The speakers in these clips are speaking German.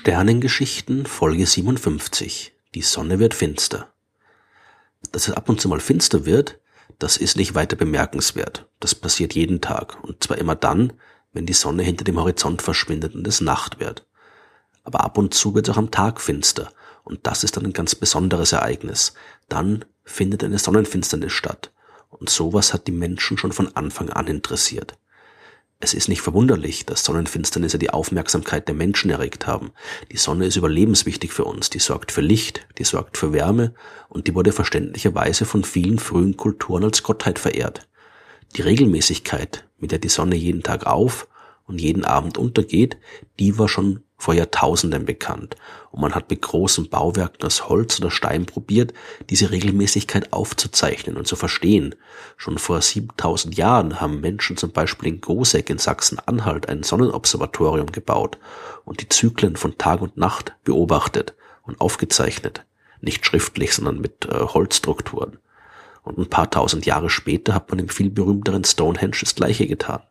Sternengeschichten Folge 57. Die Sonne wird finster. Dass es ab und zu mal finster wird, das ist nicht weiter bemerkenswert. Das passiert jeden Tag. Und zwar immer dann, wenn die Sonne hinter dem Horizont verschwindet und es Nacht wird. Aber ab und zu wird es auch am Tag finster. Und das ist dann ein ganz besonderes Ereignis. Dann findet eine Sonnenfinsternis statt. Und sowas hat die Menschen schon von Anfang an interessiert. Es ist nicht verwunderlich, dass Sonnenfinsternisse die Aufmerksamkeit der Menschen erregt haben. Die Sonne ist überlebenswichtig für uns, die sorgt für Licht, die sorgt für Wärme und die wurde verständlicherweise von vielen frühen Kulturen als Gottheit verehrt. Die Regelmäßigkeit, mit der die Sonne jeden Tag auf und jeden Abend untergeht, die war schon vor Jahrtausenden bekannt und man hat mit großen Bauwerken aus Holz oder Stein probiert, diese Regelmäßigkeit aufzuzeichnen und zu verstehen. Schon vor 7000 Jahren haben Menschen zum Beispiel in Goseck in Sachsen-Anhalt ein Sonnenobservatorium gebaut und die Zyklen von Tag und Nacht beobachtet und aufgezeichnet. Nicht schriftlich, sondern mit äh, Holzstrukturen. Und ein paar tausend Jahre später hat man im viel berühmteren Stonehenge das gleiche getan.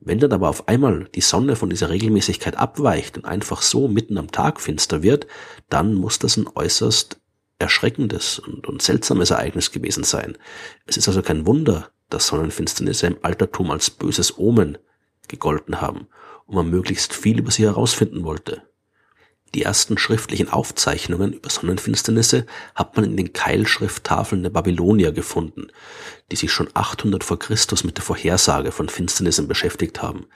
Wenn dann aber auf einmal die Sonne von dieser Regelmäßigkeit abweicht und einfach so mitten am Tag finster wird, dann muss das ein äußerst erschreckendes und, und seltsames Ereignis gewesen sein. Es ist also kein Wunder, dass Sonnenfinsternisse im Altertum als böses Omen gegolten haben und man möglichst viel über sie herausfinden wollte. Die ersten schriftlichen Aufzeichnungen über Sonnenfinsternisse hat man in den Keilschrifttafeln der Babylonier gefunden, die sich schon 800 vor Christus mit der Vorhersage von Finsternissen beschäftigt haben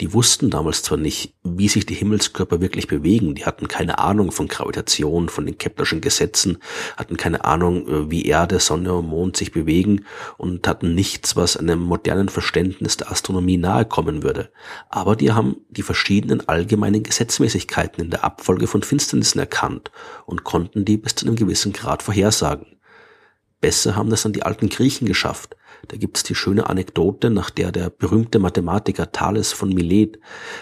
die wussten damals zwar nicht, wie sich die Himmelskörper wirklich bewegen, die hatten keine Ahnung von Gravitation, von den Keplerschen Gesetzen, hatten keine Ahnung, äh, wie Erde, Sonne und Mond sich bewegen und hatten nichts, was einem modernen Verständnis der Astronomie nahe kommen würde. Aber die haben die verschiedenen allgemeinen Gesetzmäßigkeiten in der Abfolge von Finsternissen erkannt und konnten die bis zu einem gewissen Grad vorhersagen. Besser haben das dann die alten Griechen geschafft. Da gibt's die schöne Anekdote, nach der der berühmte Mathematiker Thales von Milet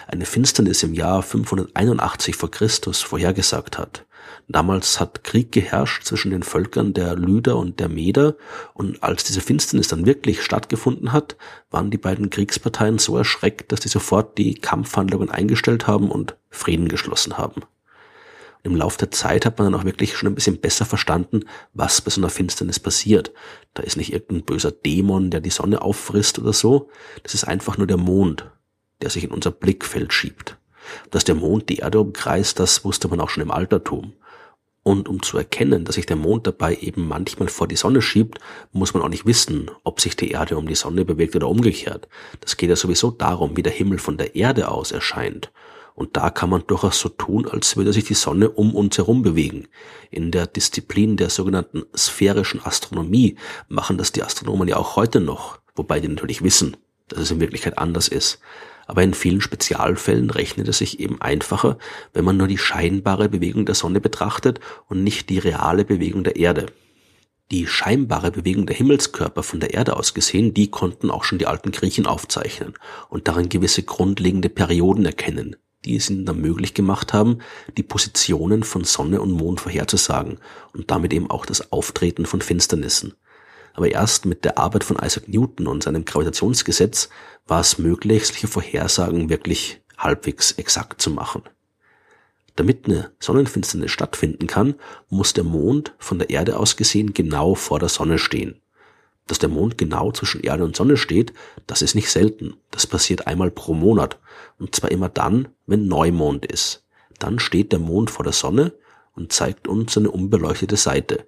eine Finsternis im Jahr 581 vor Christus vorhergesagt hat. Damals hat Krieg geherrscht zwischen den Völkern der Lyder und der Meder und als diese Finsternis dann wirklich stattgefunden hat, waren die beiden Kriegsparteien so erschreckt, dass die sofort die Kampfhandlungen eingestellt haben und Frieden geschlossen haben im Laufe der Zeit hat man dann auch wirklich schon ein bisschen besser verstanden, was bei so einer Finsternis passiert. Da ist nicht irgendein böser Dämon, der die Sonne auffrisst oder so. Das ist einfach nur der Mond, der sich in unser Blickfeld schiebt. Dass der Mond die Erde umkreist, das wusste man auch schon im Altertum. Und um zu erkennen, dass sich der Mond dabei eben manchmal vor die Sonne schiebt, muss man auch nicht wissen, ob sich die Erde um die Sonne bewegt oder umgekehrt. Das geht ja sowieso darum, wie der Himmel von der Erde aus erscheint. Und da kann man durchaus so tun, als würde sich die Sonne um uns herum bewegen. In der Disziplin der sogenannten sphärischen Astronomie machen das die Astronomen ja auch heute noch, wobei die natürlich wissen, dass es in Wirklichkeit anders ist. Aber in vielen Spezialfällen rechnet es sich eben einfacher, wenn man nur die scheinbare Bewegung der Sonne betrachtet und nicht die reale Bewegung der Erde. Die scheinbare Bewegung der Himmelskörper von der Erde aus gesehen, die konnten auch schon die alten Griechen aufzeichnen und darin gewisse grundlegende Perioden erkennen, die es ihnen dann möglich gemacht haben, die Positionen von Sonne und Mond vorherzusagen und damit eben auch das Auftreten von Finsternissen. Aber erst mit der Arbeit von Isaac Newton und seinem Gravitationsgesetz war es möglich, solche Vorhersagen wirklich halbwegs exakt zu machen. Damit eine Sonnenfinsternis stattfinden kann, muss der Mond von der Erde aus gesehen genau vor der Sonne stehen. Dass der Mond genau zwischen Erde und Sonne steht, das ist nicht selten. Das passiert einmal pro Monat. Und zwar immer dann, wenn Neumond ist. Dann steht der Mond vor der Sonne und zeigt uns seine unbeleuchtete Seite.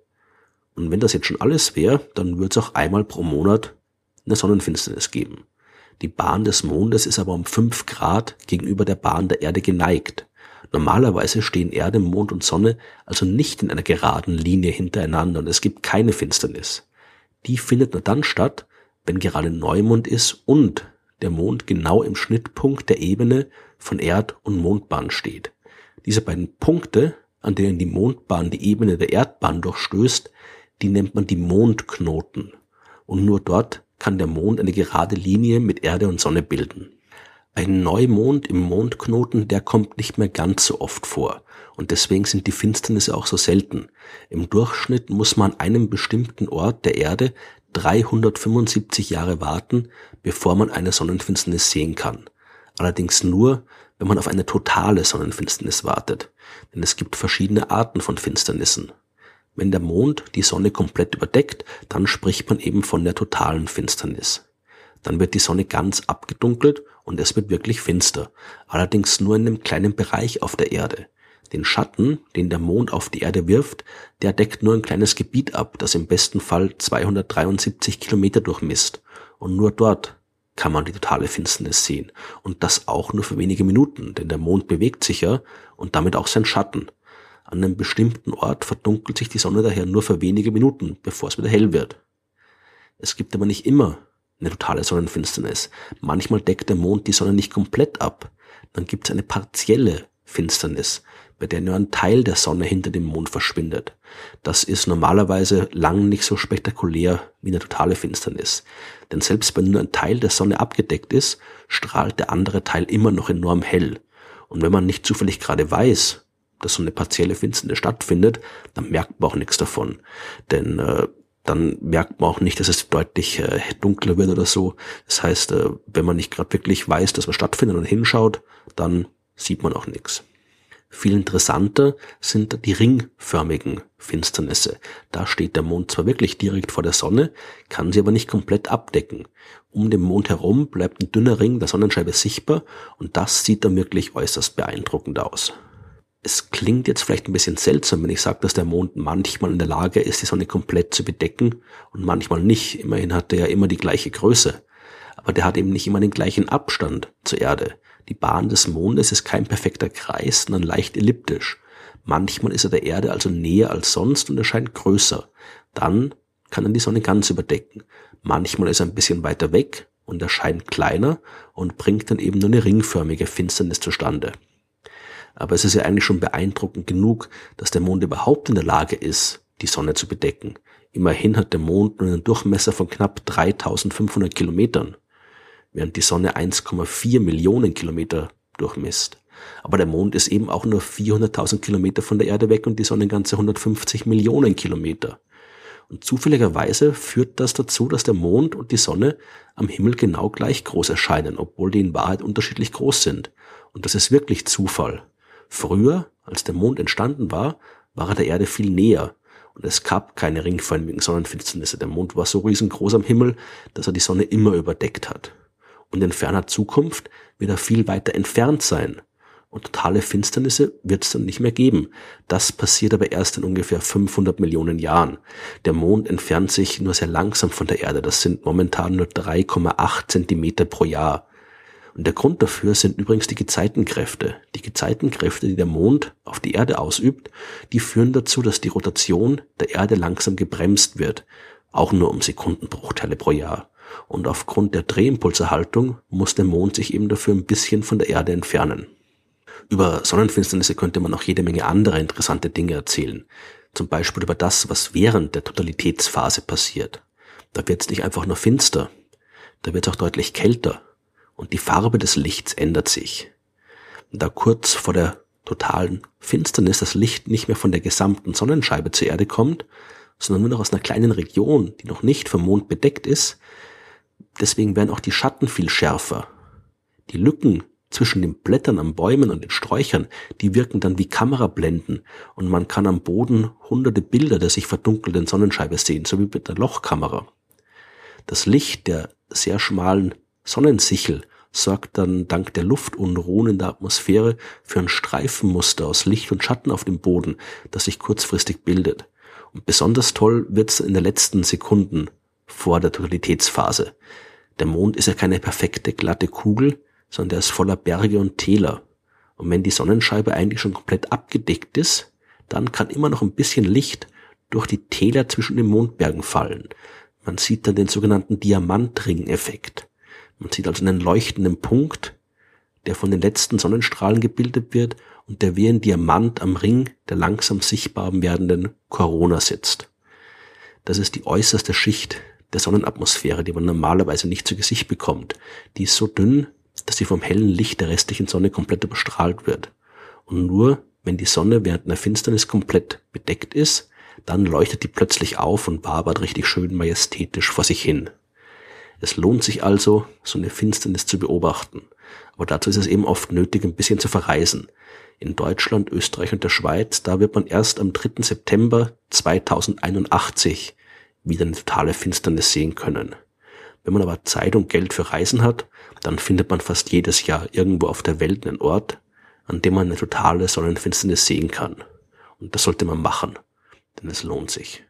Und wenn das jetzt schon alles wäre, dann würde es auch einmal pro Monat eine Sonnenfinsternis geben. Die Bahn des Mondes ist aber um fünf Grad gegenüber der Bahn der Erde geneigt. Normalerweise stehen Erde, Mond und Sonne also nicht in einer geraden Linie hintereinander und es gibt keine Finsternis die findet nur dann statt, wenn gerade Neumond ist und der Mond genau im Schnittpunkt der Ebene von Erd- und Mondbahn steht. Diese beiden Punkte, an denen die Mondbahn die Ebene der Erdbahn durchstößt, die nennt man die Mondknoten. Und nur dort kann der Mond eine gerade Linie mit Erde und Sonne bilden. Ein Neumond im Mondknoten, der kommt nicht mehr ganz so oft vor. Und deswegen sind die Finsternisse auch so selten. Im Durchschnitt muss man an einem bestimmten Ort der Erde 375 Jahre warten, bevor man eine Sonnenfinsternis sehen kann. Allerdings nur, wenn man auf eine totale Sonnenfinsternis wartet, denn es gibt verschiedene Arten von Finsternissen. Wenn der Mond die Sonne komplett überdeckt, dann spricht man eben von der totalen Finsternis. Dann wird die Sonne ganz abgedunkelt und es wird wirklich finster, allerdings nur in einem kleinen Bereich auf der Erde. Den Schatten, den der Mond auf die Erde wirft, der deckt nur ein kleines Gebiet ab, das im besten Fall 273 Kilometer durchmisst. Und nur dort kann man die totale Finsternis sehen. Und das auch nur für wenige Minuten, denn der Mond bewegt sich ja und damit auch sein Schatten. An einem bestimmten Ort verdunkelt sich die Sonne daher nur für wenige Minuten, bevor es wieder hell wird. Es gibt aber nicht immer eine totale Sonnenfinsternis. Manchmal deckt der Mond die Sonne nicht komplett ab. Dann gibt es eine partielle Finsternis, bei der nur ein Teil der Sonne hinter dem Mond verschwindet. Das ist normalerweise lang nicht so spektakulär wie eine totale Finsternis. Denn selbst wenn nur ein Teil der Sonne abgedeckt ist, strahlt der andere Teil immer noch enorm hell. Und wenn man nicht zufällig gerade weiß, dass so eine partielle Finsternis stattfindet, dann merkt man auch nichts davon. Denn äh, dann merkt man auch nicht, dass es deutlich äh, dunkler wird oder so. Das heißt, äh, wenn man nicht gerade wirklich weiß, dass was stattfindet und hinschaut, dann sieht man auch nichts. Viel interessanter sind die ringförmigen Finsternisse. Da steht der Mond zwar wirklich direkt vor der Sonne, kann sie aber nicht komplett abdecken. Um den Mond herum bleibt ein dünner Ring der Sonnenscheibe sichtbar und das sieht dann wirklich äußerst beeindruckend aus. Es klingt jetzt vielleicht ein bisschen seltsam, wenn ich sage, dass der Mond manchmal in der Lage ist, die Sonne komplett zu bedecken und manchmal nicht. Immerhin hat er ja immer die gleiche Größe. Aber der hat eben nicht immer den gleichen Abstand zur Erde. Die Bahn des Mondes ist kein perfekter Kreis, sondern leicht elliptisch. Manchmal ist er der Erde also näher als sonst und erscheint größer. Dann kann er die Sonne ganz überdecken. Manchmal ist er ein bisschen weiter weg und erscheint kleiner und bringt dann eben nur eine ringförmige Finsternis zustande. Aber es ist ja eigentlich schon beeindruckend genug, dass der Mond überhaupt in der Lage ist, die Sonne zu bedecken. Immerhin hat der Mond nur einen Durchmesser von knapp 3500 Kilometern während die Sonne 1,4 Millionen Kilometer durchmisst. Aber der Mond ist eben auch nur 400.000 Kilometer von der Erde weg und die Sonne ganze 150 Millionen Kilometer. Und zufälligerweise führt das dazu, dass der Mond und die Sonne am Himmel genau gleich groß erscheinen, obwohl die in Wahrheit unterschiedlich groß sind. Und das ist wirklich Zufall. Früher, als der Mond entstanden war, war er der Erde viel näher. Und es gab keine ringförmigen Sonnenfinsternisse. Der Mond war so riesengroß am Himmel, dass er die Sonne immer überdeckt hat und in ferner Zukunft wird er viel weiter entfernt sein. Und totale Finsternisse wird es dann nicht mehr geben. Das passiert aber erst in ungefähr 500 Millionen Jahren. Der Mond entfernt sich nur sehr langsam von der Erde. Das sind momentan nur 3,8 Zentimeter pro Jahr. Und der Grund dafür sind übrigens die Gezeitenkräfte. Die Gezeitenkräfte, die der Mond auf die Erde ausübt, die führen dazu, dass die Rotation der Erde langsam gebremst wird. Auch nur um Sekundenbruchteile pro Jahr und aufgrund der Drehimpulserhaltung muss der Mond sich eben dafür ein bisschen von der Erde entfernen. Über Sonnenfinsternisse könnte man auch jede Menge andere interessante Dinge erzählen. Zum Beispiel über das, was während der Totalitätsphase passiert. Da wird es nicht einfach nur finster, da wird es auch deutlich kälter und die Farbe des Lichts ändert sich. Da kurz vor der totalen Finsternis das Licht nicht mehr von der gesamten Sonnenscheibe zur Erde kommt, sondern nur noch aus einer kleinen Region, die noch nicht vom Mond bedeckt ist, Deswegen werden auch die Schatten viel schärfer. Die Lücken zwischen den Blättern am Bäumen und den Sträuchern, die wirken dann wie Kamerablenden und man kann am Boden hunderte Bilder der sich verdunkelnden Sonnenscheibe sehen, so wie mit der Lochkamera. Das Licht der sehr schmalen Sonnensichel sorgt dann dank der Luftunruhen in der Atmosphäre für ein Streifenmuster aus Licht und Schatten auf dem Boden, das sich kurzfristig bildet. Und besonders toll wird's in den letzten Sekunden vor der Totalitätsphase. Der Mond ist ja keine perfekte glatte Kugel, sondern der ist voller Berge und Täler. Und wenn die Sonnenscheibe eigentlich schon komplett abgedeckt ist, dann kann immer noch ein bisschen Licht durch die Täler zwischen den Mondbergen fallen. Man sieht dann den sogenannten Diamantring-Effekt. Man sieht also einen leuchtenden Punkt, der von den letzten Sonnenstrahlen gebildet wird und der wie ein Diamant am Ring der langsam sichtbar werdenden Corona sitzt. Das ist die äußerste Schicht der Sonnenatmosphäre, die man normalerweise nicht zu Gesicht bekommt. Die ist so dünn, dass sie vom hellen Licht der restlichen Sonne komplett überstrahlt wird. Und nur wenn die Sonne während einer Finsternis komplett bedeckt ist, dann leuchtet die plötzlich auf und wabert richtig schön majestätisch vor sich hin. Es lohnt sich also, so eine Finsternis zu beobachten. Aber dazu ist es eben oft nötig, ein bisschen zu verreisen. In Deutschland, Österreich und der Schweiz, da wird man erst am 3. September 2081 wieder eine totale Finsternis sehen können. Wenn man aber Zeit und Geld für Reisen hat, dann findet man fast jedes Jahr irgendwo auf der Welt einen Ort, an dem man eine totale Sonnenfinsternis sehen kann. Und das sollte man machen, denn es lohnt sich.